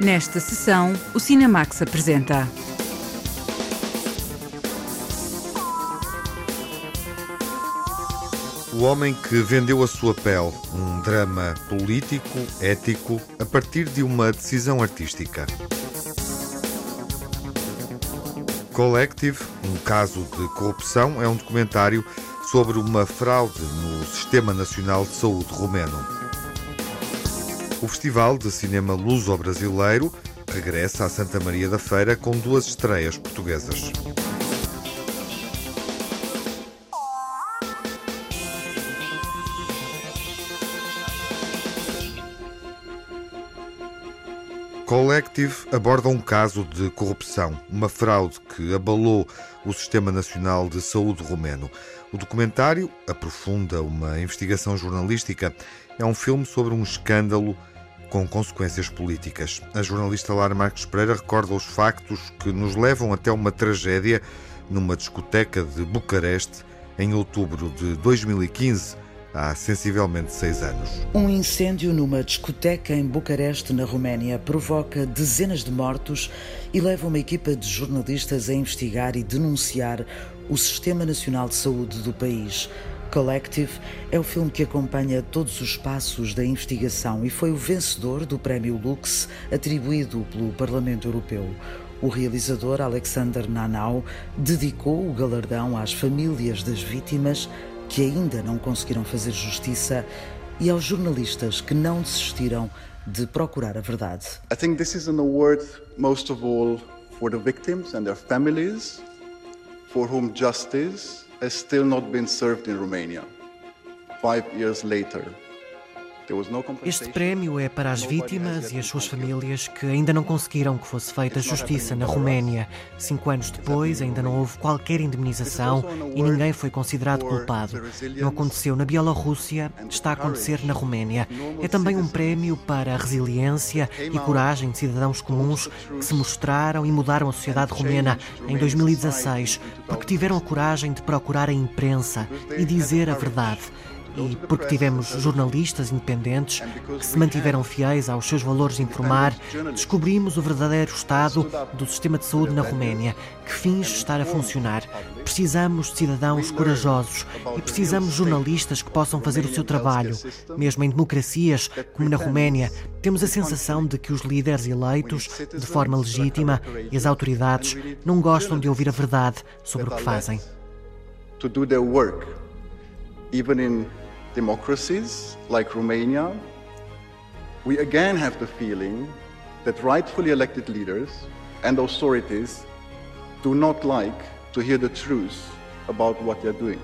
Nesta sessão, o Cinemax apresenta. O Homem que Vendeu a Sua Pele, um drama político, ético, a partir de uma decisão artística. Collective, um caso de corrupção, é um documentário sobre uma fraude no Sistema Nacional de Saúde romeno. O Festival de Cinema Luso-Brasileiro regressa a Santa Maria da Feira com duas estreias portuguesas. Collective aborda um caso de corrupção, uma fraude que abalou o Sistema Nacional de Saúde romeno. O documentário aprofunda uma investigação jornalística. É um filme sobre um escândalo com consequências políticas. A jornalista Lara Marques Pereira recorda os factos que nos levam até uma tragédia numa discoteca de Bucareste em outubro de 2015 há sensivelmente seis anos. Um incêndio numa discoteca em Bucareste, na Roménia, provoca dezenas de mortos e leva uma equipa de jornalistas a investigar e denunciar o Sistema Nacional de Saúde do país. Collective é o filme que acompanha todos os passos da investigação e foi o vencedor do Prémio Lux atribuído pelo Parlamento Europeu. O realizador Alexander Nanau dedicou o galardão às famílias das vítimas que ainda não conseguiram fazer justiça e aos jornalistas que não desistiram de procurar a verdade. I think this is an award most of all for the victims and their families for whom justice has still not been served in Romania. Five years later. Este prémio é para as vítimas e as suas famílias que ainda não conseguiram que fosse feita justiça na Roménia. Cinco anos depois, ainda não houve qualquer indemnização e ninguém foi considerado culpado. Não aconteceu na Bielorrússia, está a acontecer na Roménia. É também um prémio para a resiliência e coragem de cidadãos comuns que se mostraram e mudaram a sociedade romena em 2016, porque tiveram a coragem de procurar a imprensa e dizer a verdade e porque tivemos jornalistas independentes que se mantiveram fiéis aos seus valores de informar, descobrimos o verdadeiro estado do sistema de saúde na Roménia, que finge estar a funcionar. Precisamos de cidadãos corajosos e precisamos de jornalistas que possam fazer o seu trabalho. Mesmo em democracias, como na Roménia, temos a sensação de que os líderes eleitos, de forma legítima, e as autoridades não gostam de ouvir a verdade sobre o que fazem. To do their work, even in democracies like Romania, we again have the feeling that rightfully elected leaders and authorities do not like to hear the truth about what they're doing.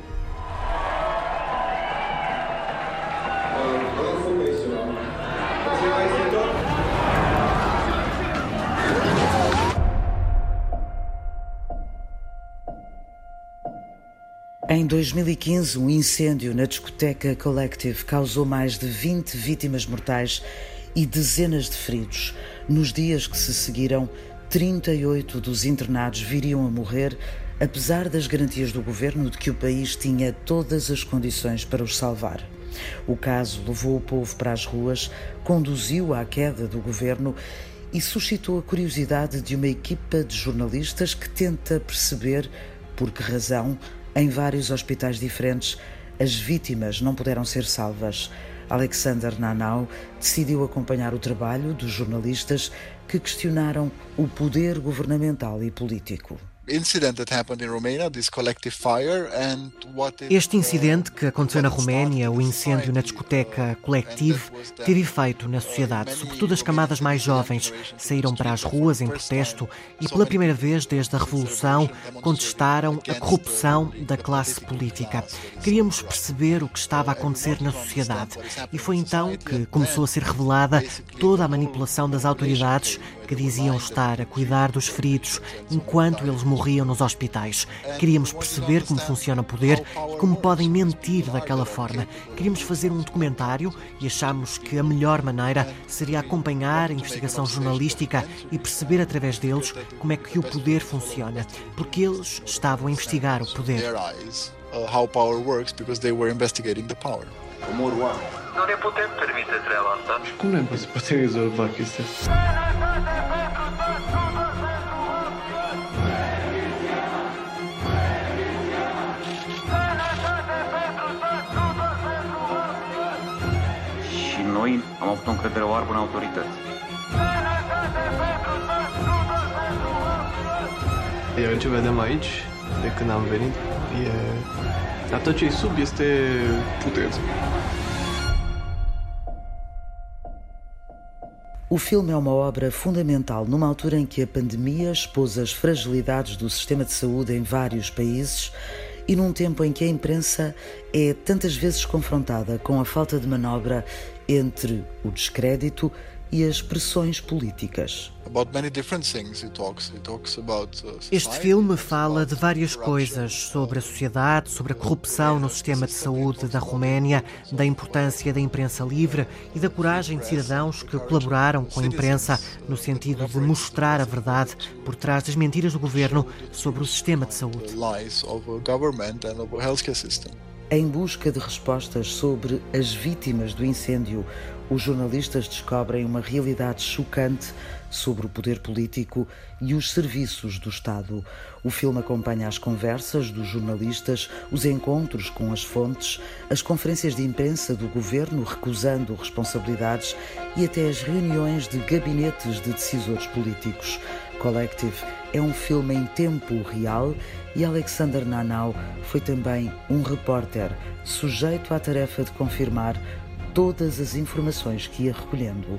Em 2015, um incêndio na discoteca Collective causou mais de 20 vítimas mortais e dezenas de feridos. Nos dias que se seguiram, 38 dos internados viriam a morrer, apesar das garantias do governo de que o país tinha todas as condições para os salvar. O caso levou o povo para as ruas, conduziu à queda do governo e suscitou a curiosidade de uma equipa de jornalistas que tenta perceber por que razão em vários hospitais diferentes, as vítimas não puderam ser salvas. Alexander Nanau decidiu acompanhar o trabalho dos jornalistas que questionaram o poder governamental e político. Este incidente que aconteceu na Roménia, o incêndio na discoteca Collective, teve efeito na sociedade. Sobretudo as camadas mais jovens saíram para as ruas em protesto e, pela primeira vez desde a Revolução, contestaram a corrupção da classe política. Queríamos perceber o que estava a acontecer na sociedade e foi então que começou a ser revelada toda a manipulação das autoridades que diziam estar a cuidar dos feridos enquanto eles morriam nos hospitais. Queríamos perceber como funciona o poder e como podem mentir daquela forma. Queríamos fazer um documentário e achámos que a melhor maneira seria acompanhar a investigação jornalística e perceber através deles como é que o poder funciona, porque eles estavam a investigar o poder. uh, how power works because they were investigating the power. Nu ne putem permite treaba asta. Cum ne poate rezolva chestia asta? Și noi am avut o încredere oarbă în autorități. Iar ce vedem aici, de când am venit, e... E sub este puteți. O filme é uma obra fundamental numa altura em que a pandemia expôs as fragilidades do sistema de saúde em vários países e num tempo em que a imprensa é tantas vezes confrontada com a falta de manobra entre o descrédito e as pressões políticas. Uh, este filme fala de várias coisas sobre a sociedade, sobre a corrupção no sistema de saúde da Roménia, da importância da imprensa livre e da coragem de cidadãos que colaboraram com a imprensa no sentido de mostrar a verdade por trás das mentiras do governo sobre o sistema de saúde. Em busca de respostas sobre as vítimas do incêndio, os jornalistas descobrem uma realidade chocante sobre o poder político e os serviços do Estado. O filme acompanha as conversas dos jornalistas, os encontros com as fontes, as conferências de imprensa do governo recusando responsabilidades e até as reuniões de gabinetes de decisores políticos. Collective é um filme em tempo real e Alexander Nanau foi também um repórter sujeito à tarefa de confirmar todas as informações que ia recolhendo.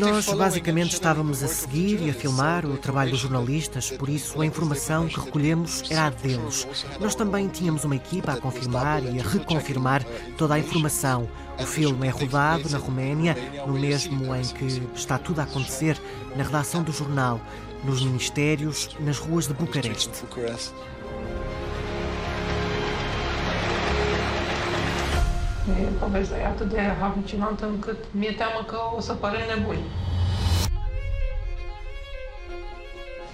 Nós basicamente estávamos a seguir e a filmar o trabalho dos jornalistas, por isso a informação que recolhemos era a deles. Nós também tínhamos uma equipa a confirmar e a reconfirmar toda a informação. O filme é rodado na Roménia, no mesmo em que está tudo a acontecer, na redação do jornal, nos ministérios, nas ruas de Bucareste. Povestea e atât de halucinantă încât mi-e teamă că o să pare nebuni.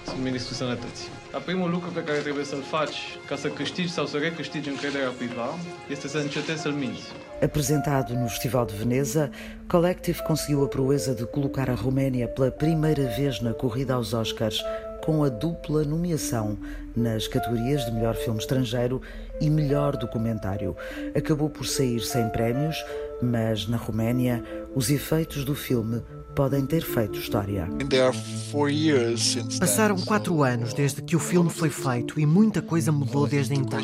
Sunt ministrul sănătății. Dar primul lucru pe care trebuie să-l faci ca să câștigi sau să recâștigi încrederea cuiva este să încetezi să-l minți. Apresentado no Festival de Veneza, Collective conseguiu a proeza de colocar a Roménia pela primeira vez na corrida aos Oscars, com a dupla nomeação nas categorias de melhor filme estrangeiro e melhor documentário. Acabou por sair sem prémios, mas na Roménia os efeitos do filme podem ter feito história. Passaram quatro anos desde que o filme foi feito e muita coisa mudou desde então.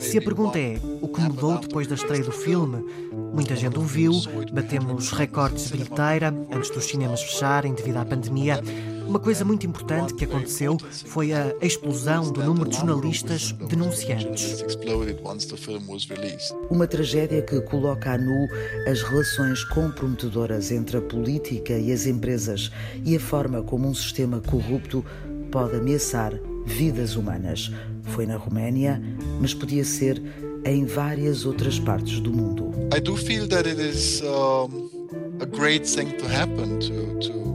Se a pergunta é o que mudou depois da estreia do filme, muita gente o viu, batemos recordes de bilheteira antes dos cinemas fecharem devido à pandemia. Uma coisa muito importante que aconteceu foi a explosão do número de jornalistas denunciantes. Uma tragédia que coloca a nu as relações comprometedoras entre a política e as empresas e a forma como um sistema corrupto pode ameaçar vidas humanas. Foi na Roménia, mas podia ser em várias outras partes do mundo. I do feel that it is um, a great thing to happen to, to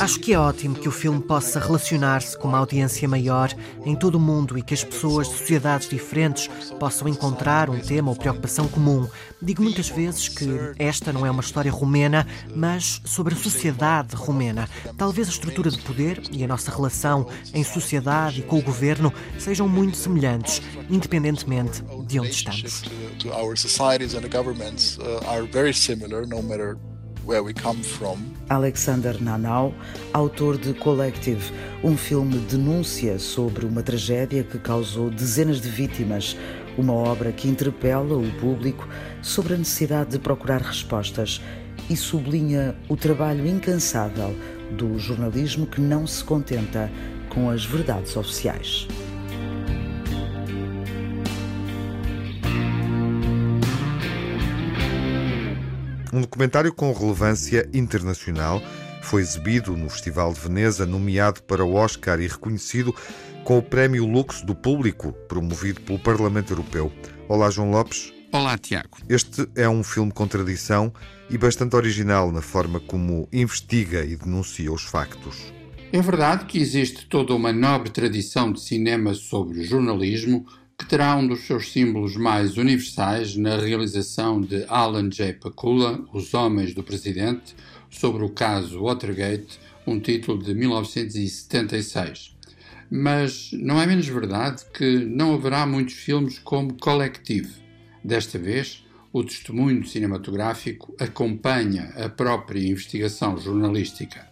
Acho que é ótimo que o filme possa relacionar-se com uma audiência maior em todo o mundo e que as pessoas de sociedades diferentes possam encontrar um tema ou preocupação comum. Digo muitas vezes que esta não é uma história romena, mas sobre a sociedade romena. Talvez a estrutura de poder e a nossa relação em sociedade e com o governo sejam muito semelhantes, independentemente de onde estamos. Alexander Nanau, autor de Collective, um filme denúncia sobre uma tragédia que causou dezenas de vítimas, uma obra que interpela o público sobre a necessidade de procurar respostas e sublinha o trabalho incansável do jornalismo que não se contenta com as verdades oficiais. Um documentário com relevância internacional foi exibido no Festival de Veneza, nomeado para o Oscar e reconhecido com o Prémio Lux do Público, promovido pelo Parlamento Europeu. Olá, João Lopes. Olá, Tiago. Este é um filme com tradição e bastante original na forma como investiga e denuncia os factos. É verdade que existe toda uma nobre tradição de cinema sobre jornalismo, que terá um dos seus símbolos mais universais na realização de Alan J. Pakula, Os Homens do Presidente, sobre o caso Watergate, um título de 1976. Mas não é menos verdade que não haverá muitos filmes como Collective. Desta vez, o testemunho cinematográfico acompanha a própria investigação jornalística.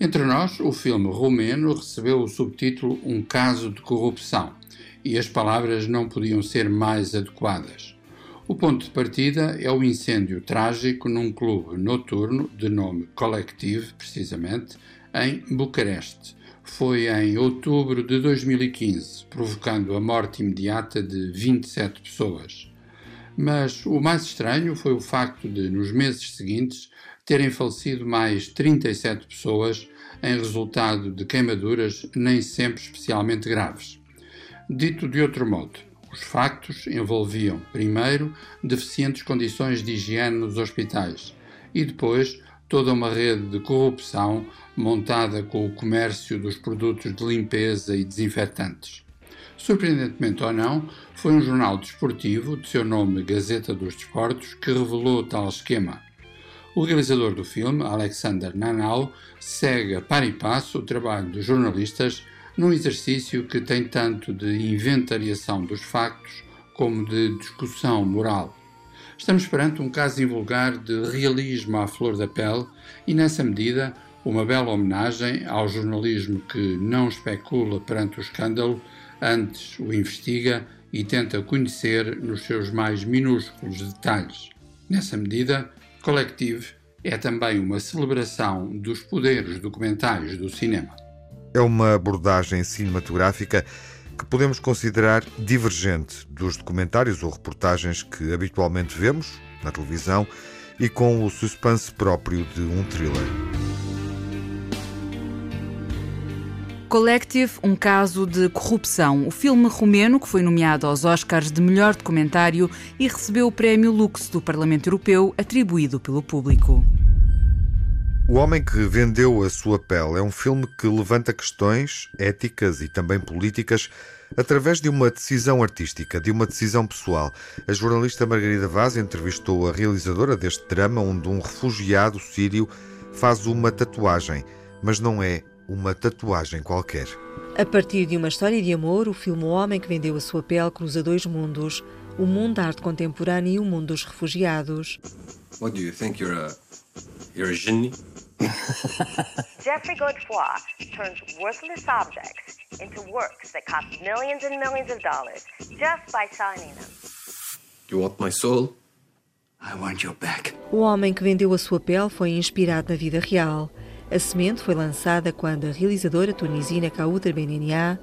Entre nós, o filme romeno recebeu o subtítulo Um Caso de Corrupção e as palavras não podiam ser mais adequadas. O ponto de partida é o incêndio trágico num clube noturno de nome Collective, precisamente, em Bucareste. Foi em outubro de 2015, provocando a morte imediata de 27 pessoas. Mas o mais estranho foi o facto de, nos meses seguintes, terem falecido mais 37 pessoas em resultado de queimaduras nem sempre especialmente graves. Dito de outro modo, os factos envolviam, primeiro, deficientes condições de higiene nos hospitais e depois toda uma rede de corrupção montada com o comércio dos produtos de limpeza e desinfetantes. Surpreendentemente ou não, foi um jornal desportivo, de seu nome Gazeta dos Desportos, que revelou tal esquema. O realizador do filme, Alexander Nanau, segue a par e passo o trabalho dos jornalistas num exercício que tem tanto de inventariação dos factos como de discussão moral. Estamos perante um caso invulgar de realismo à flor da pele e, nessa medida, uma bela homenagem ao jornalismo que não especula perante o escândalo, antes o investiga e tenta conhecer nos seus mais minúsculos detalhes. Nessa medida, Collective é também uma celebração dos poderes documentais do cinema. É uma abordagem cinematográfica que podemos considerar divergente dos documentários ou reportagens que habitualmente vemos na televisão e com o suspense próprio de um thriller. Collective, um caso de corrupção. O filme romeno, que foi nomeado aos Oscars de melhor documentário e recebeu o prémio Lux do Parlamento Europeu, atribuído pelo público. O Homem que Vendeu a Sua Pele é um filme que levanta questões éticas e também políticas através de uma decisão artística, de uma decisão pessoal. A jornalista Margarida Vaz entrevistou a realizadora deste drama, onde um refugiado sírio faz uma tatuagem, mas não é uma tatuagem qualquer. A partir de uma história de amor, o filme O Homem que Vendeu a Sua Pele cruza dois mundos: o mundo da arte contemporânea e o mundo dos refugiados. What do you think you're a you're a genie? Jeffrey Godefroy turns worthless objects into works that cost millions and millions of dollars just by signing them. You want my soul? I want your back. O Homem que Vendeu a Sua Pele foi inspirado na vida real. A semente foi lançada quando a realizadora tunisina Kaouter Benenia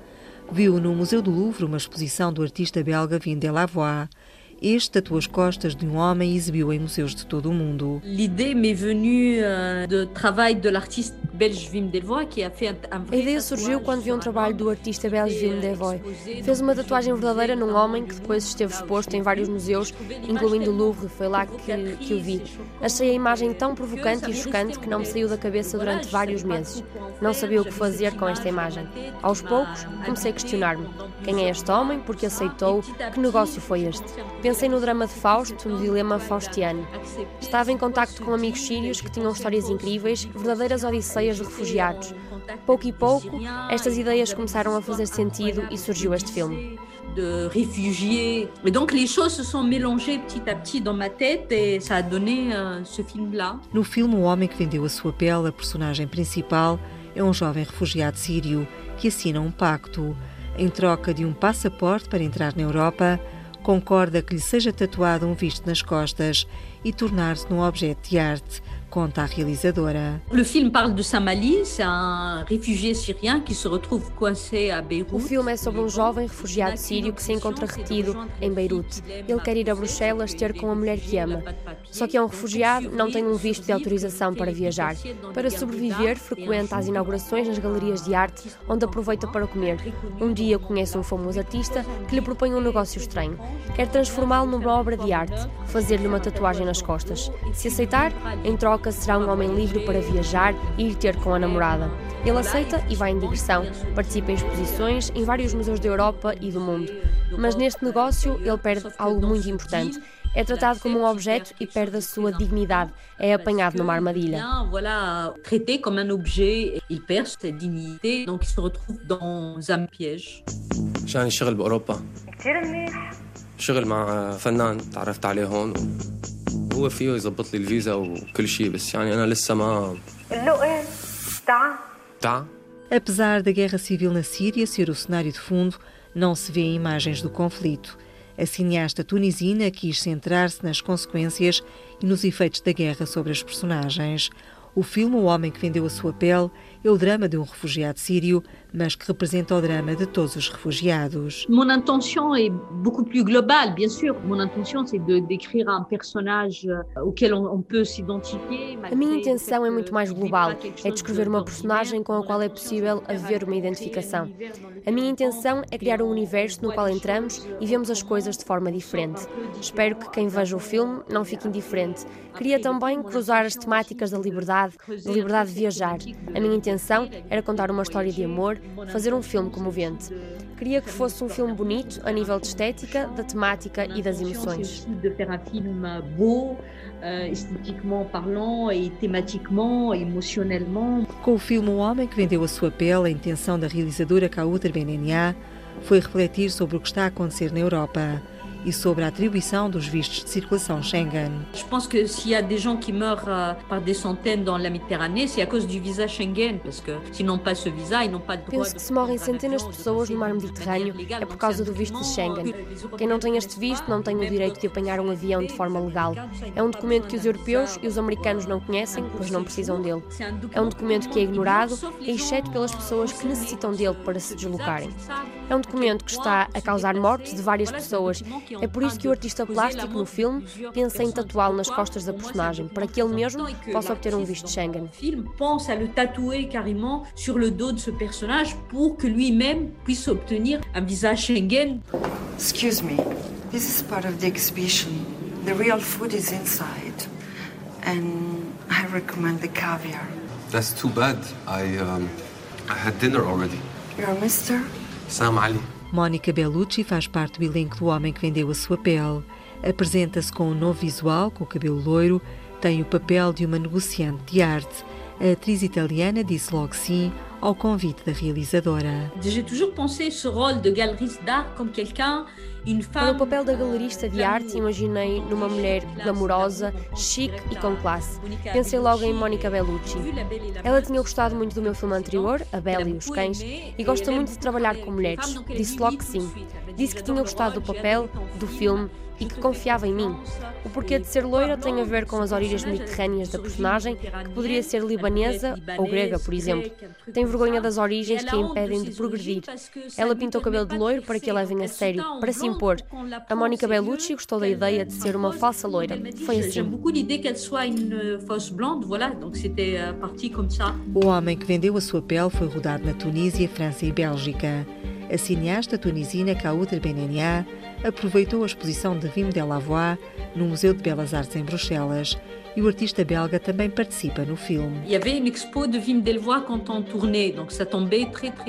viu no Museu do Louvre uma exposição do artista belga Vin Delavoye este tatuou as costas de um homem e exibiu em museus de todo o mundo. L'idée m'est venue euh, do travail de l'artiste belge Wim Delvoye, que a ideia surgiu quando vi um trabalho do artista belge Wim Delvoye. Fez uma tatuagem verdadeira num homem que depois esteve exposto em vários museus, incluindo o Louvre, foi lá que, que o vi. Achei a imagem tão provocante e chocante que não me saiu da cabeça durante vários meses. Não sabia o que fazer com esta imagem. Aos poucos, comecei a questionar-me. Quem é este homem? Por que aceitou? Que negócio foi este? Pensei no drama de Fausto, no dilema faustiano. Estava em contacto com amigos sírios que tinham histórias incríveis, verdadeiras odisseias de refugiados. Pouco e pouco, estas ideias começaram a fazer sentido e surgiu este filme. de réfugiés. Et donc les choses se sont mélangées petit à petit dans ma tête et ça a donné euh, ce film-là. No filme O Homem que Vendeu a Sua Pele, a personagem principal é um jovem refugiado sírio que assina um pacto. Em troca de um passaporte para entrar na Europa, concorda que lhe seja tatuado um visto nas costas e tornar-se num objeto de arte conta a realizadora. O filme é sobre um jovem refugiado sírio que se encontra retido em Beirute. Ele quer ir a Bruxelas ter com a mulher que ama. Só que é um refugiado, não tem um visto de autorização para viajar. Para sobreviver, frequenta as inaugurações nas galerias de arte, onde aproveita para comer. Um dia conhece um famoso artista que lhe propõe um negócio estranho. Quer transformá-lo numa obra de arte, fazer-lhe uma tatuagem nas costas. Se aceitar, em troca Joca será um homem livre para viajar e ir ter com a namorada. Ele aceita e vai em digressão, participa em exposições em vários museus da Europa e do mundo. Mas neste negócio ele perde algo muito importante. É tratado como um objeto e perde a sua dignidade. É apanhado numa armadilha. Voilà, traité comme un objet, il perd sa dignité, donc il se retrouve dans un piège. جاني شغل بأوروبا كتير منيح شغل مع فنان تعرفت عليه هون هو فيه يظبط لي الفيزا وكل شيء بس يعني أنا لسه ما له ايه تعال تعال Apesar da guerra civil na Síria ser o cenário de fundo, não se vê imagens do conflito. A cineasta tunisina quis centrar-se nas consequências e nos efeitos da guerra sobre as personagens. O filme O Homem que Vendeu a Sua Pele é o drama de um refugiado sírio, mas que representa o drama de todos os refugiados. Mon intention est beaucoup plus globale, bien sûr. Mon intention, c'est de décrire un personnage euh, auquel on, on peut s'identifier. A minha intenção é muito mais global, é descrever uma personagem com a qual é possível haver uma identificação. A minha intenção é criar um universo no qual entramos e vemos as coisas de forma diferente. Espero que quem veja o filme não fique indiferente. Queria também cruzar as temáticas da liberdade, da liberdade de viajar. A minha intenção era contar uma história de amor, fazer um filme comovente. Queria que fosse um filme bonito a nível de estética, da temática e das emoções. de faire un film beau, euh, esthétiquement parlant et thématiquement, émotionnellement. Com o filme O Homem que Vendeu a Sua Pele, a intenção da realizadora Kauter Benenia foi refletir sobre o que está a acontecer na Europa e sobre a atribuição dos vistos de circulação Schengen. Je pense que s'il y a des gens qui meurent euh, par des centaines dans la Méditerranée, c'est à cause du visa Schengen, parce que s'ils n'ont pas ce visa, ils n'ont pas de droit Penso que se morrem centenas de pessoas no mar Mediterrâneo é por causa do visto de Schengen. Quem não tem este visto não tem o direito de apanhar um avião de forma legal. É um documento que os europeus e os americanos não conhecem, pois não precisam dele. É um documento que é ignorado, exceto pelas pessoas que necessitam dele para se deslocarem. É um documento que está a causar mortes de várias pessoas. É por isso que o artista plástico no filme pensa em tatuá-lo nas costas da personagem, para que ele mesmo possa obter um visto Schengen. pense à le tatouer carrément sur le dos de ce personnage pour que lui-même puisse obtenir un visa Schengen. Excuse me, this is part of the exhibition. The real food is inside. And I recommend the caviar. That's too bad. I um, I had dinner already. You're a mister? Sam Ali. Mónica Bellucci faz parte do elenco do Homem que Vendeu a Sua Pele. Apresenta-se com um novo visual, com o cabelo loiro, tem o papel de uma negociante de arte. A atriz italiana disse logo sim ao convite da realizadora. J'ai toujours pensé ce rôle de galeriste d'art comme quelqu'un, une Para femme. o papel da galerista de arte, imaginei numa mulher glamourosa, chique e com classe. Pensei logo em Mónica Bellucci. Ela tinha gostado muito do meu filme anterior, A Bela e os Cães, e gosta muito de trabalhar com mulheres. Disse logo que sim. Disse que tinha gostado do papel, do filme e que confiava em mim. O porquê de ser loira tem a ver com as origens mediterrâneas da personagem, que poderia ser libanesa ou grega, por exemplo. Tem vergonha das origens que a impedem de progredir. Ela pinta o cabelo de loiro para que a levem a sério, para se impor. A Mónica Bellucci gostou da ideia de ser uma falsa loira. Foi assim. Euh, euh. O Homem que Vendeu a Sua Pele foi rodado na Tunísia, França e Bélgica. A cineasta tunisina Kauter Benenia aproveitou a exposição de Wim Delavoye no Museu de Belas Artes em Bruxelas e o artista belga também participa no filme.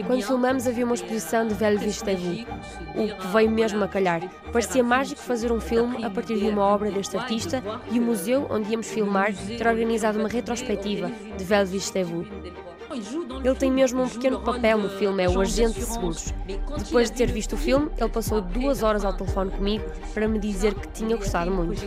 Quando filmamos havia uma exposição de Velvis Tevu, o que veio mesmo a calhar. Parecia mágico fazer um filme a partir de uma obra deste artista e o museu onde íamos filmar ter organizado uma retrospectiva de Velvis Tevu. Ele tem mesmo um pequeno papel no filme, é o agente de seguros. Depois de ter visto o filme, ele passou duas horas ao telefone comigo para me dizer que tinha gostado muito.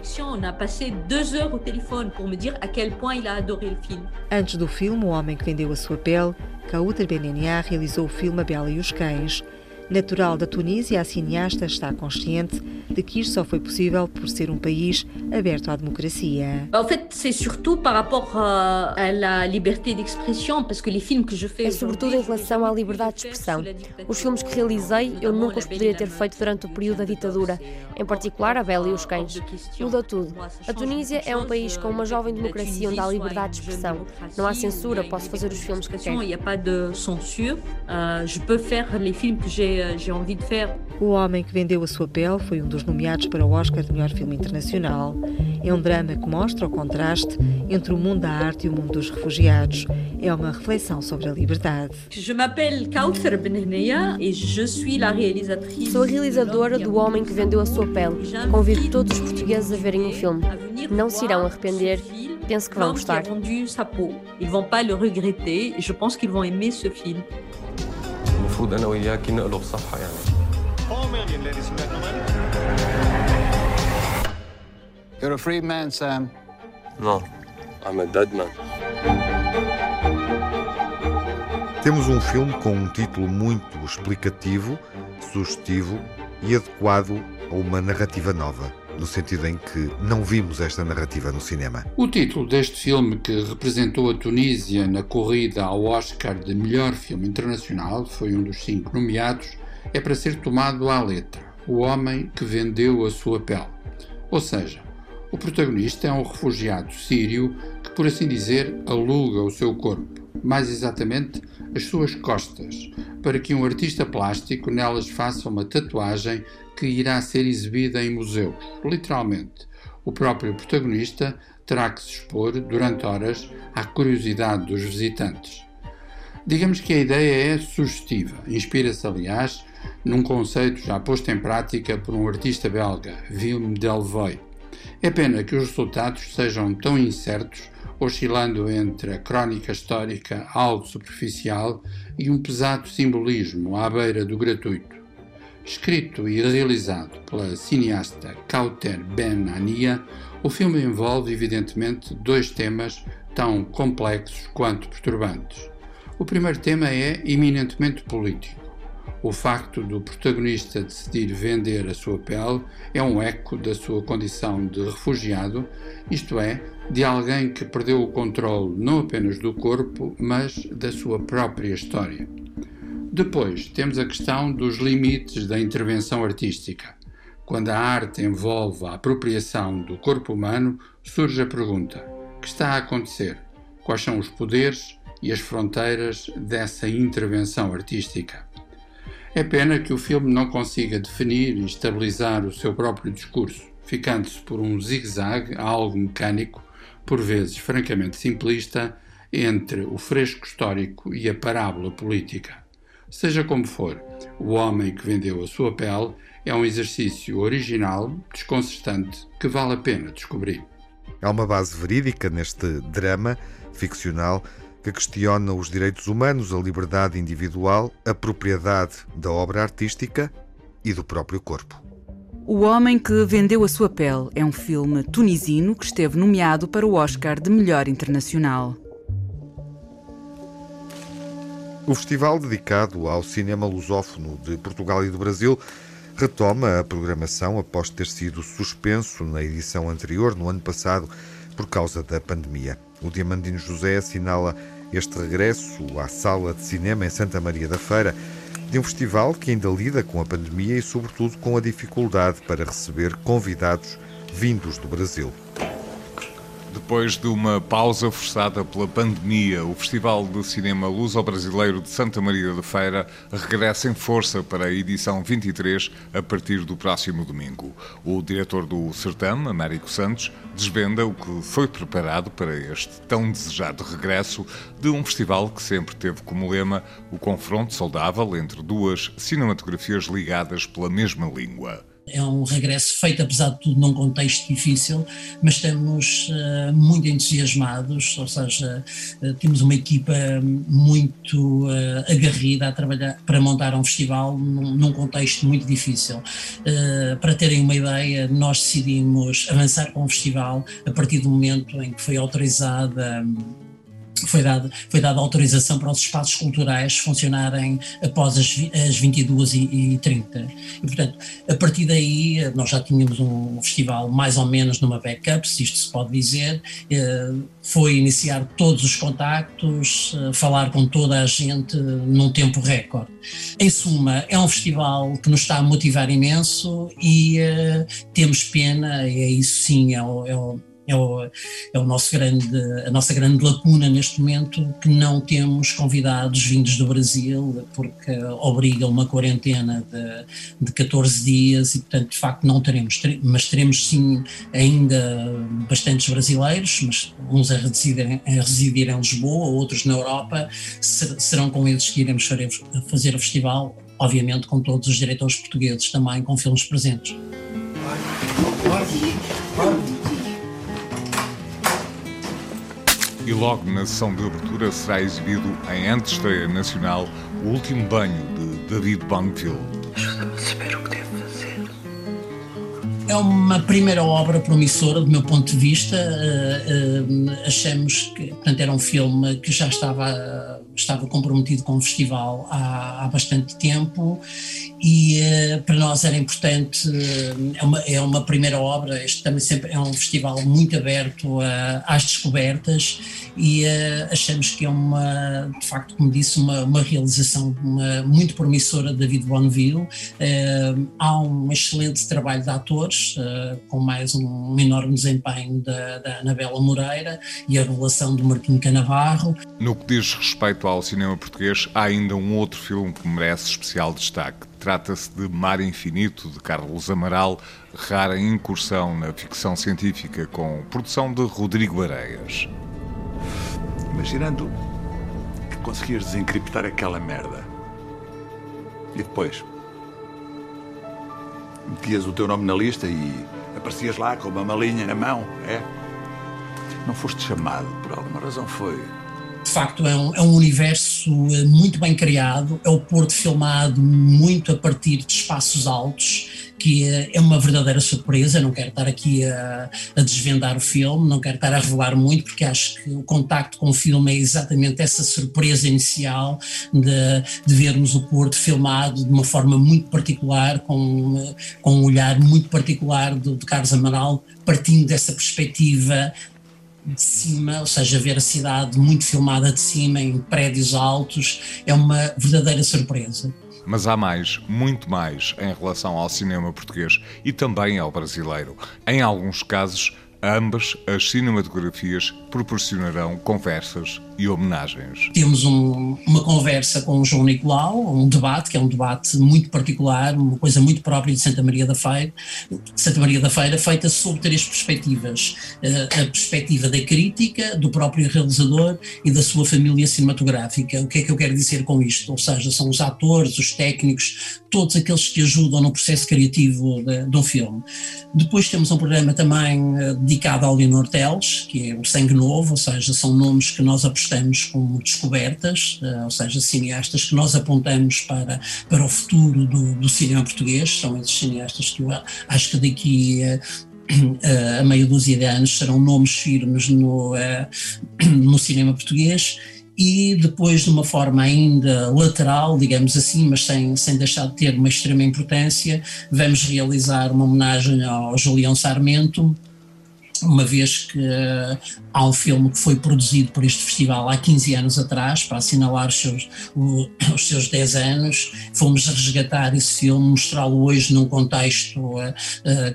Antes do filme O Homem que Vendeu a Sua Pele, Kauter Benenia realizou o filme A Bela e os Cães. Natural da Tunísia, a cineasta está consciente de que isto só foi possível por ser um país aberto à democracia. Euh, É sobretudo em relação à liberdade de expressão. Os filmes que realizei eu nunca os poderia ter feito durante o período da ditadura, em particular A Bela e os Cães. Muda tudo. A Tunísia é um país com uma jovem democracia onde há liberdade de expressão. Não há censura, posso fazer os filmes que quero. Je O Homem que Vendeu a Sua Pele foi um dos nomeados para o Oscar de Melhor Filme Internacional. É um drama que mostra o contraste entre o mundo da arte e o mundo dos refugiados. É uma reflexão sobre a liberdade. Sou a realizadora do Homem que Vendeu a Sua Pele. Convido todos os portugueses a verem o filme. Não se irão arrepender penso que vão gostar. Ils vont pas le regretter et je pense qu'ils vont aimer ce film. المفروض انا وياك نقلب صفحه يعني. You're a free man, Sam. No, I'm a dead man. Temos um filme com um título muito explicativo, sugestivo e adequado a uma narrativa nova no sentido em que não vimos esta narrativa no cinema. O título deste filme, que representou a Tunísia na corrida ao Oscar de melhor filme internacional, foi um dos cinco nomeados, é para ser tomado à letra: O Homem que Vendeu a Sua Pele. Ou seja, o protagonista é um refugiado sírio que, por assim dizer, aluga o seu corpo, mais exatamente as suas costas, para que um artista plástico nelas faça uma tatuagem que irá ser exibida em museus. Literalmente, o próprio protagonista terá que se expor durante horas à curiosidade dos visitantes. Digamos que a ideia é sugestiva, inspira-se, aliás, num conceito já posto em prática por um artista belga, Willem Delvoye. É pena que os resultados sejam tão incertos, oscilando entre a crónica histórica algo superficial e um pesado simbolismo à beira do gratuito. Escrito e realizado pela cineasta Kauter Ben Ania, o filme envolve evidentemente dois temas tão complexos quanto perturbantes. O primeiro tema é eminentemente político. O facto do protagonista decidir vender a sua pele é um eco da sua condição de refugiado, isto é, de alguém que perdeu o controle não apenas do corpo, mas da sua própria história. Depois temos a questão dos limites da intervenção artística. Quando a arte envolve a apropriação do corpo humano, surge a pergunta: que está a acontecer? Quais são os poderes e as fronteiras dessa intervenção artística? É pena que o filme não consiga definir e estabilizar o seu próprio discurso, ficando-se por um zigue-zague, algo mecânico, por vezes francamente simplista, entre o fresco histórico e a parábola política. Seja como for, o homem que vendeu a sua pele é um exercício original, desconcertante, que vale a pena descobrir. Há uma base verídica neste drama ficcional que questiona os direitos humanos, a liberdade individual, a propriedade da obra artística e do próprio corpo. O Homem que Vendeu a Sua Pele é um filme tunisino que esteve nomeado para o Oscar de Melhor Internacional. O festival dedicado ao cinema lusófono de Portugal e do Brasil retoma a programação após ter sido suspenso na edição anterior, no ano passado, por causa da pandemia. O Diamandino José assinala este regresso à sala de cinema em Santa Maria da Feira de um festival que ainda lida com a pandemia e, sobretudo, com a dificuldade para receber convidados vindos do Brasil. Depois de uma pausa forçada pela pandemia, o Festival de Cinema Luso-Brasileiro de Santa Maria da Feira regressa em força para a edição 23 a partir do próximo domingo. O diretor do certame, Américo Santos, desvenda o que foi preparado para este tão desejado regresso de um festival que sempre teve como lema o confronto saudável entre duas cinematografias ligadas pela mesma língua. É um regresso feito, apesar de tudo, num contexto difícil, mas estamos uh, muito entusiasmados, ou seja, uh, temos uma equipa muito uh, agarrida a trabalhar para montar um festival num, num contexto muito difícil. para terem uma ideia, nós decidimos avançar com o festival a partir do momento em que foi autorizada. Um, foi dada, foi dada autorização para os espaços culturais funcionarem após as, as 22h30. E, portanto, a partir daí, nós já tínhamos um festival mais ou menos numa backup, se isto se pode dizer, eh, foi iniciar todos os contactos, eh, falar com toda a gente num tempo recorde. Em suma, é um festival que nos está a motivar imenso e uh, temos pena, e é isso sim, é o, é o é o, é o nosso grande, a nossa grande lacuna neste momento, que não temos convidados vindos do Brasil, porque obriga uma quarentena de, de 14 dias e, portanto, de facto não teremos, mas teremos sim ainda bastantes brasileiros, mas uns a residir, a residir em Lisboa, outros na Europa, serão com eles que iremos fazer o festival, obviamente com todos os diretores portugueses também, com filmes presentes. E logo na sessão de abertura será exibido em antestreia nacional o último banho de David Banfield. Ajuda-me a saber o que devo fazer. É uma primeira obra promissora do meu ponto de vista. Uh, uh, achamos que portanto, era um filme que já estava, estava comprometido com o festival há, há bastante tempo e uh, para nós era importante, uh, é, uma, é uma primeira obra, este também sempre é um festival muito aberto uh, às descobertas e achamos que é uma, de facto, como disse, uma, uma realização uma, muito promissora de David Bonneville. há um excelente trabalho de atores, com mais um, um enorme desempenho da, da Anabela Moreira e a revelação do Martim Canavarro. No que diz respeito ao cinema português, há ainda um outro filme que merece especial destaque Trata-se de Mar Infinito, de Carlos Amaral, rara incursão na ficção científica, com produção de Rodrigo Areias. Imaginando que conseguias desencriptar aquela merda. E depois? Metias o teu nome na lista e aparecias lá com uma malinha na mão, é? Não foste chamado, por alguma razão foi facto é um, é um, universo eh, muito bem criado, é o Porto filmado muito a partir de espaços altos, que é, é uma verdadeira surpresa. Não quero estar aqui a, a, desvendar o filme, não quero estar a revelar muito, porque acho que o contacto com o filme é exatamente essa surpresa inicial de, de vermos o Porto filmado de uma forma muito particular, com, com um olhar muito particular do, de Carlos Amaral, partindo dessa perspectiva de cima, ou seja, ver a cidade muito filmada de cima, em prédios altos, é uma verdadeira surpresa. Mas há mais, muito mais, em relação ao cinema português e também ao brasileiro. Em alguns casos, Ambas as cinematografias proporcionarão conversas e homenagens. Temos um, uma conversa com o João Nicolau, um debate, que é um debate muito particular, uma coisa muito própria de Santa Maria da Feira, Santa Maria da Feira, feita sob três perspectivas. Eh, a perspectiva da crítica, do próprio realizador e da sua família cinematográfica. O que é que eu quero dizer com isto? Ou seja, são os atores, os técnicos, todos aqueles que ajudam no processo criativo de, de um filme. Depois temos um programa também eh, dedicado ao Leonor Teles, que é o Sangue Novo, ou seja, são nomes que nós apostamos como descobertas, eh, ou seja, cineastas que nós apontamos para, para o futuro do, do cinema português, são esses cineastas que eu acho que daqui a, eh, a meia dúzia de anos serão nomes firmes no, no cinema português e depois de uma forma ainda lateral, digamos assim, mas sem, sem deixar de ter uma extrema importância, vamos realizar uma homenagem ao Julião Sarmento, uma vez que uh, há um filme que foi produzido por este festival há 15 anos atrás, para assinalar os seus, os seus 10 anos, fomos resgatar esse filme, mostrá-lo hoje num contexto uh,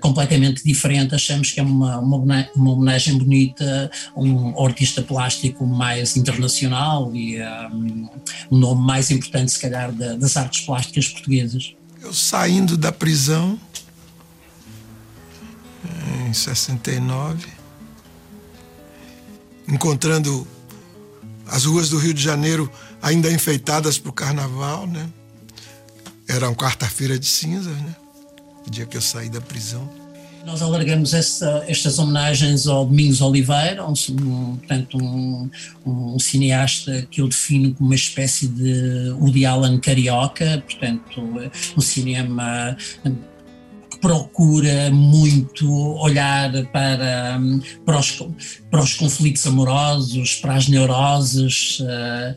completamente diferente, achamos que é uma, uma, uma homenagem bonita, um artista plástico mais internacional e um, um nome mais importante, se calhar, da, das artes plásticas portuguesas. Eu saindo da prisão, em 69, encontrando as ruas do Rio de Janeiro ainda enfeitadas para o carnaval, né? Era uma quarta-feira de cinzas, né? O dia que eu saí da prisão. Nós alargamos estas homenagens ao Domingos Oliveira, um, um, portanto, um, um, cineasta que eu defino como uma espécie de Woody Allen carioca, portanto, um cinema procura muito olhar para, para, os, para os conflitos amorosos, para as neuroses, uh,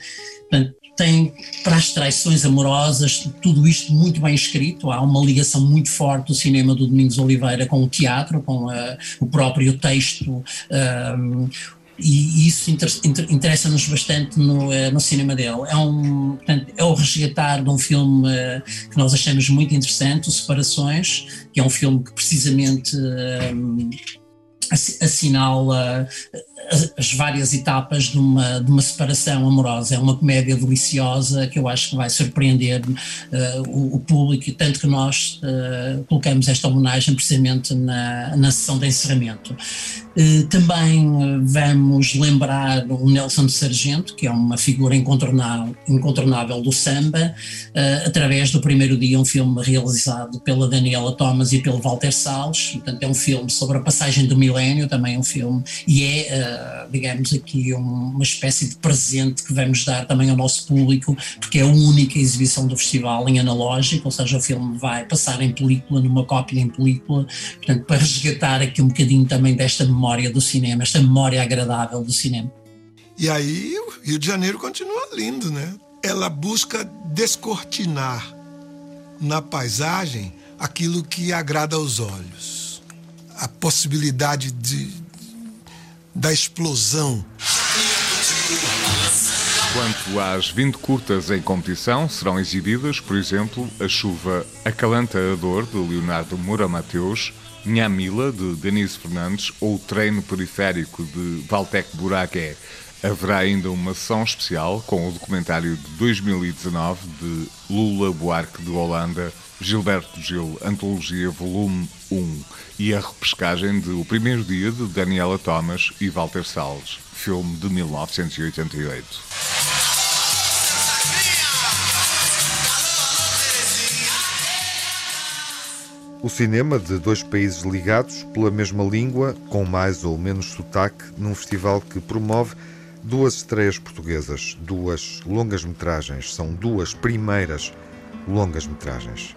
tem para as traições amorosas, tudo isto muito bem escrito. Há uma ligação muito forte do cinema do Domingos Oliveira com o teatro, com uh, o próprio texto. Uh, e isso interessa-nos bastante no, eh, no cinema dele. É, um, portanto, é o resgatar de um filme eh, que nós achamos muito interessante, o Separações, que é um filme que precisamente assinala as várias etapas de uma, de uma separação amorosa. É uma comédia deliciosa que eu acho que vai surpreender uh, o, o, público, tanto que nós uh, colocamos esta homenagem precisamente na, na sessão de encerramento. Uh, também vamos lembrar o Nelson Sargento, que é uma figura incontornável, incontornável do samba, através do primeiro dia, um filme realizado pela Daniela Thomas e pelo Walter Salles. Portanto, é um filme sobre a passagem do milénio, também um filme, e é digamos aqui, um, uma espécie de presente que vamos dar também ao nosso público, porque é a única exibição do festival em analógico, ou seja, o filme vai passar em película, numa cópia em película, portanto, para resgatar aqui um bocadinho também desta memória do cinema, esta memória agradável do cinema. E aí o Rio de Janeiro continua lindo, né? Ela busca descortinar na paisagem aquilo que agrada aos olhos. A possibilidade de, da explosão. Quanto às 20 curtas em competição, serão exibidas, por exemplo, A Chuva Acalanta a Dor, de Leonardo Moura Mateus, Mila de Denise Fernandes, ou O Treino Periférico, de Valtec Buragué. Haverá ainda uma sessão especial com o documentário de 2019 de Lula Buarque de Holanda, Gilberto Gil, Antologia Volume 1 e a repescagem de O Primeiro Dia de Daniela Thomas e Walter Salles, filme de 1988. O cinema de dois países ligados pela mesma língua, com mais ou menos sotaque, num festival que promove duas estreias portuguesas, duas longas-metragens. São duas primeiras longas-metragens.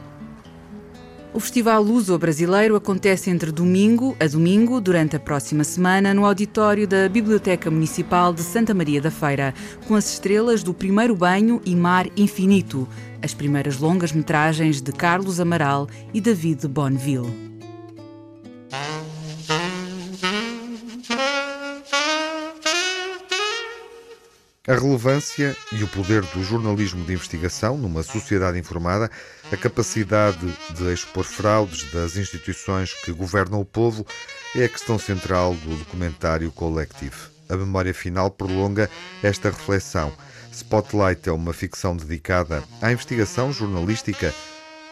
O Festival Luso Brasileiro acontece entre domingo a domingo, durante a próxima semana, no auditório da Biblioteca Municipal de Santa Maria da Feira, com as estrelas do Primeiro Banho e Mar Infinito, as primeiras longas-metragens de Carlos Amaral e David Bonneville. A relevância e o poder do jornalismo de investigação numa sociedade informada, a capacidade de expor fraudes das instituições que governam o povo é a questão central do documentário Collective. A memória final prolonga esta reflexão. Spotlight é uma ficção dedicada à investigação jornalística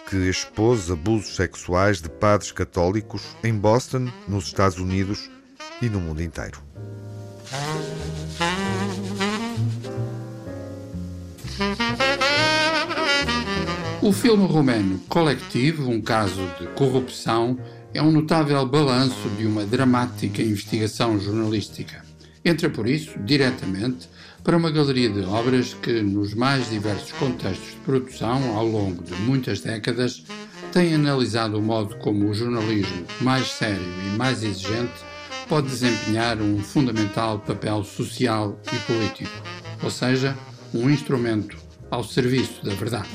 que expôs abusos sexuais de padres católicos em Boston, nos Estados Unidos e no mundo inteiro. O filme romeno Coletivo, um caso de corrupção, é um notável balanço de uma dramática investigação jornalística. Entra, por isso, diretamente para uma galeria de obras que, nos mais diversos contextos de produção ao longo de muitas décadas, têm analisado o modo como o jornalismo mais sério e mais exigente pode desempenhar um fundamental papel social e político, ou seja, um instrumento ao serviço da verdade.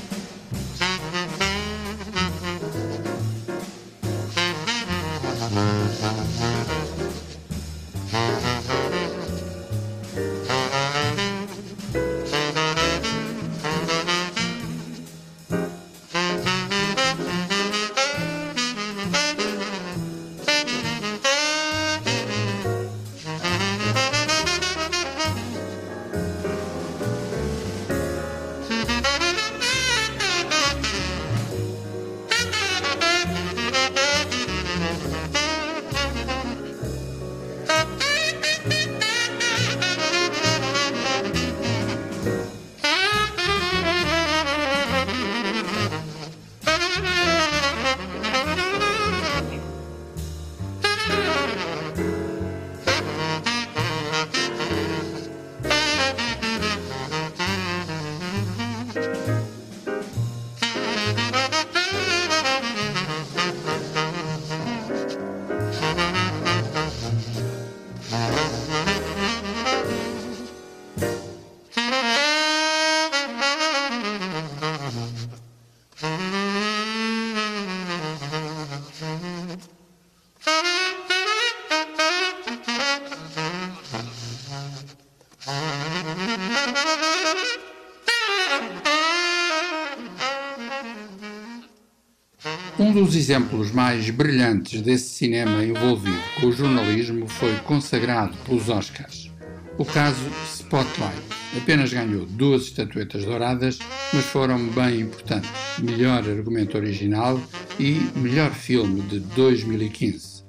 Um dos exemplos mais brilhantes desse cinema envolvido com o jornalismo foi consagrado pelos Oscars. O caso Spotlight apenas ganhou duas estatuetas douradas, mas foram bem importantes: melhor argumento original e melhor filme de 2015.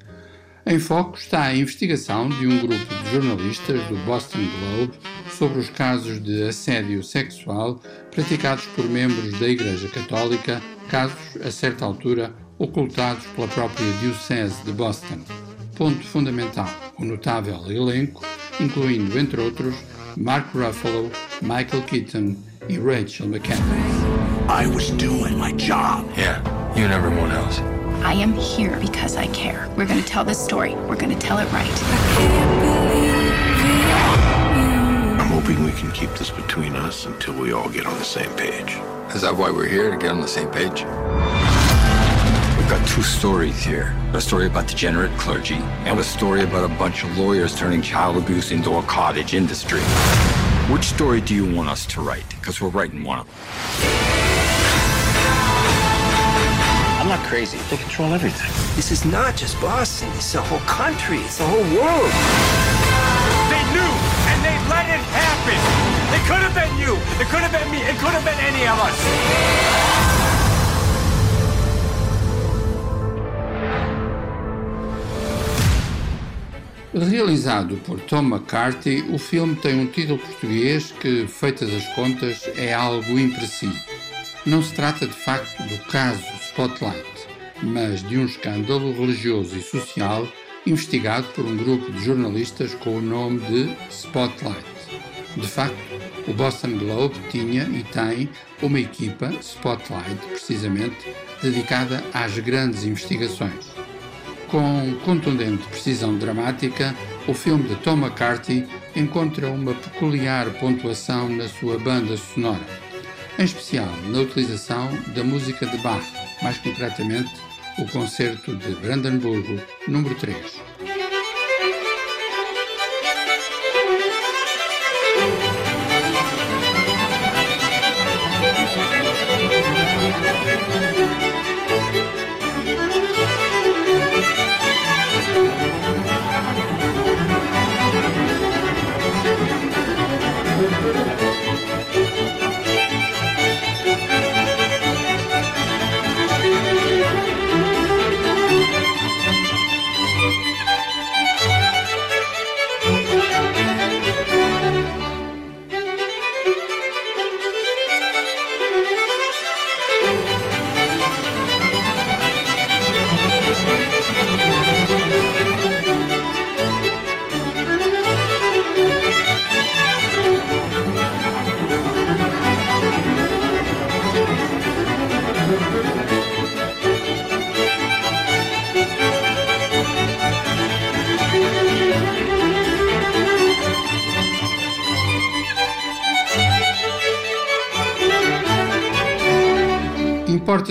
Em foco está a investigação de um grupo de jornalistas do Boston Globe sobre os casos de assédio sexual praticados por membros da Igreja Católica, casos, a certa altura, ocultados pela própria Diocese de Boston. Ponto fundamental: o notável elenco, incluindo, entre outros, Mark Ruffalo, Michael Keaton e Rachel McAdams. I was doing my job. Yeah, you and everyone else. I am here because I care. We're going to tell this story. We're going to tell it right. I'm hoping we can keep this between us until we all get on the same page. Is that why we're here, to get on the same page? We've got two stories here. A story about degenerate clergy, and a story about a bunch of lawyers turning child abuse into a cottage industry. Which story do you want us to write? Because we're writing one of them. I'm not crazy. They control everything. This is not just Boston. It's the whole country. It's the whole world. It could have been you. It could have been me. It could have been any of us. Realizado por Tom McCarthy, o filme tem um título português que, feitas as contas, é algo impreciso. Não se trata de facto do caso Spotlight, mas de um escândalo religioso e social investigado por um grupo de jornalistas com o nome de Spotlight. De facto, o Boston Globe tinha e tem uma equipa, Spotlight precisamente, dedicada às grandes investigações. Com contundente precisão dramática, o filme de Tom McCarthy encontra uma peculiar pontuação na sua banda sonora em especial na utilização da música de Bach, mais concretamente o concerto de Brandenburgo número 3.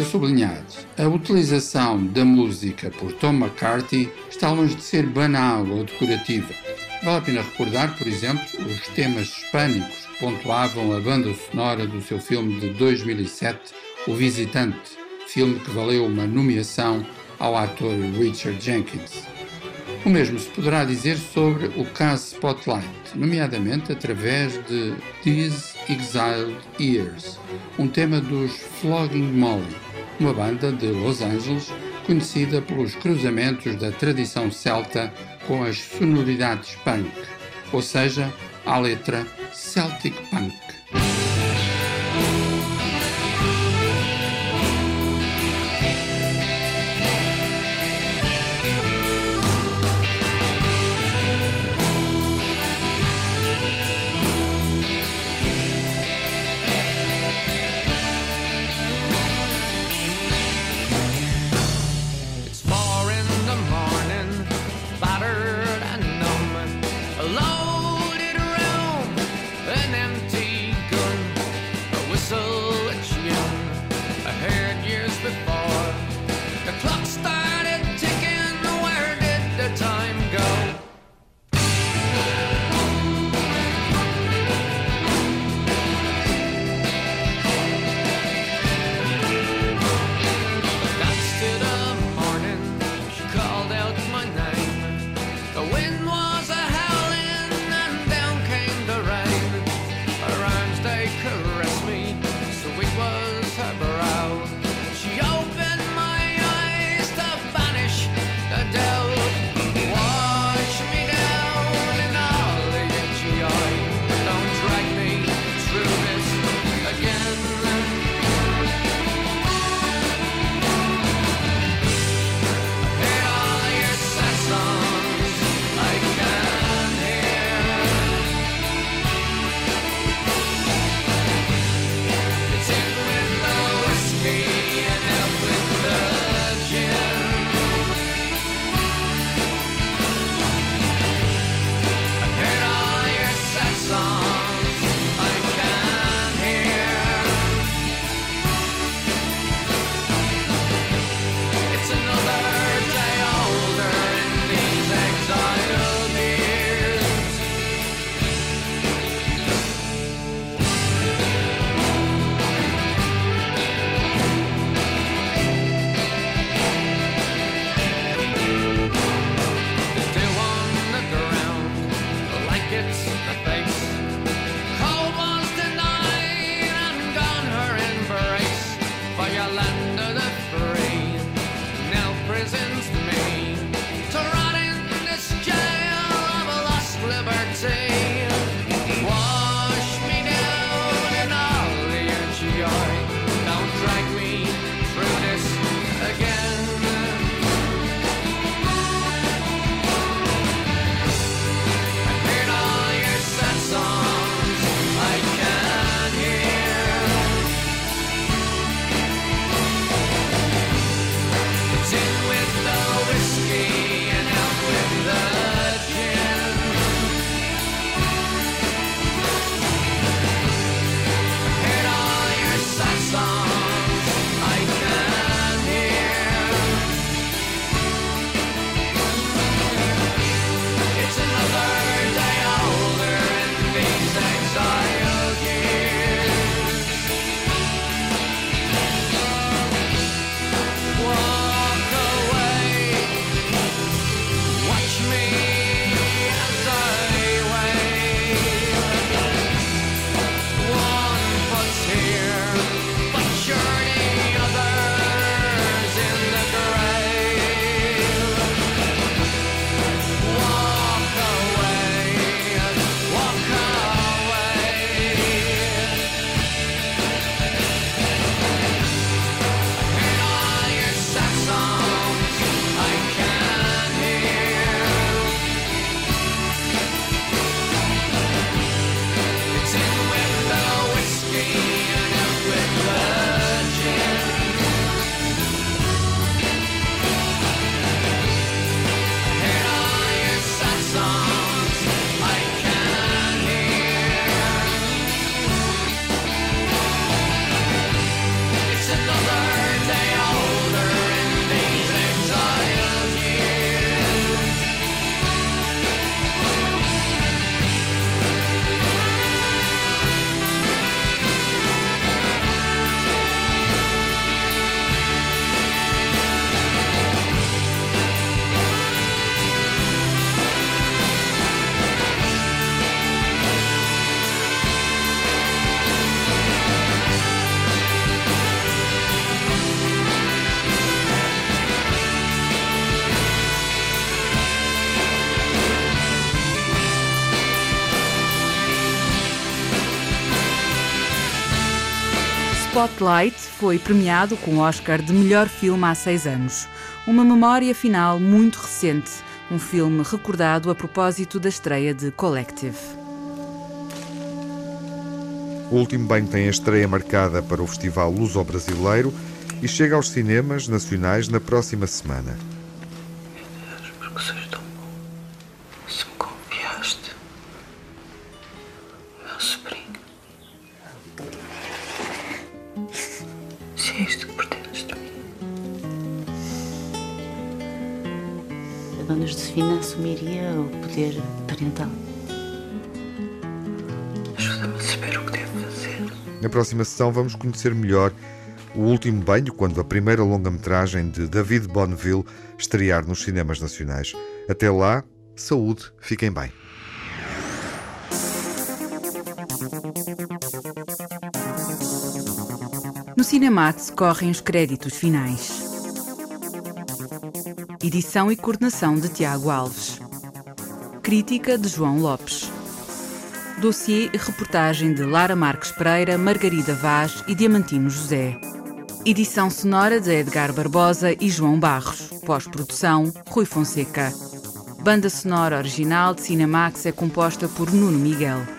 Sublinhar, a utilização da música por Tom McCarthy está longe de ser banal ou decorativa. Vale a pena recordar, por exemplo, os temas hispânicos que pontuavam a banda sonora do seu filme de 2007, O Visitante, filme que valeu uma nomeação ao ator Richard Jenkins. O mesmo se poderá dizer sobre o caso Spotlight, nomeadamente através de These Exiled Ears, um tema dos Flogging Molly, uma banda de Los Angeles conhecida pelos cruzamentos da tradição celta com as sonoridades punk, ou seja, a letra Celtic Punk. Spotlight foi premiado com o Oscar de melhor filme há seis anos. Uma memória final muito recente. Um filme recordado a propósito da estreia de Collective. O Último Banho tem a estreia marcada para o Festival Luso-Brasileiro e chega aos cinemas nacionais na próxima semana. Dona Josefina assumiria o poder parental. Ajuda-me a saber o que devo fazer. Na próxima sessão vamos conhecer melhor o Último Banho, quando a primeira longa-metragem de David Bonneville estrear nos cinemas nacionais. Até lá, saúde, fiquem bem. No Cinemax correm os créditos finais. Edição e coordenação de Tiago Alves. Crítica de João Lopes. Dossiê e reportagem de Lara Marques Pereira, Margarida Vaz e Diamantino José. Edição sonora de Edgar Barbosa e João Barros. Pós-produção, Rui Fonseca. Banda sonora original de Cinemax é composta por Nuno Miguel.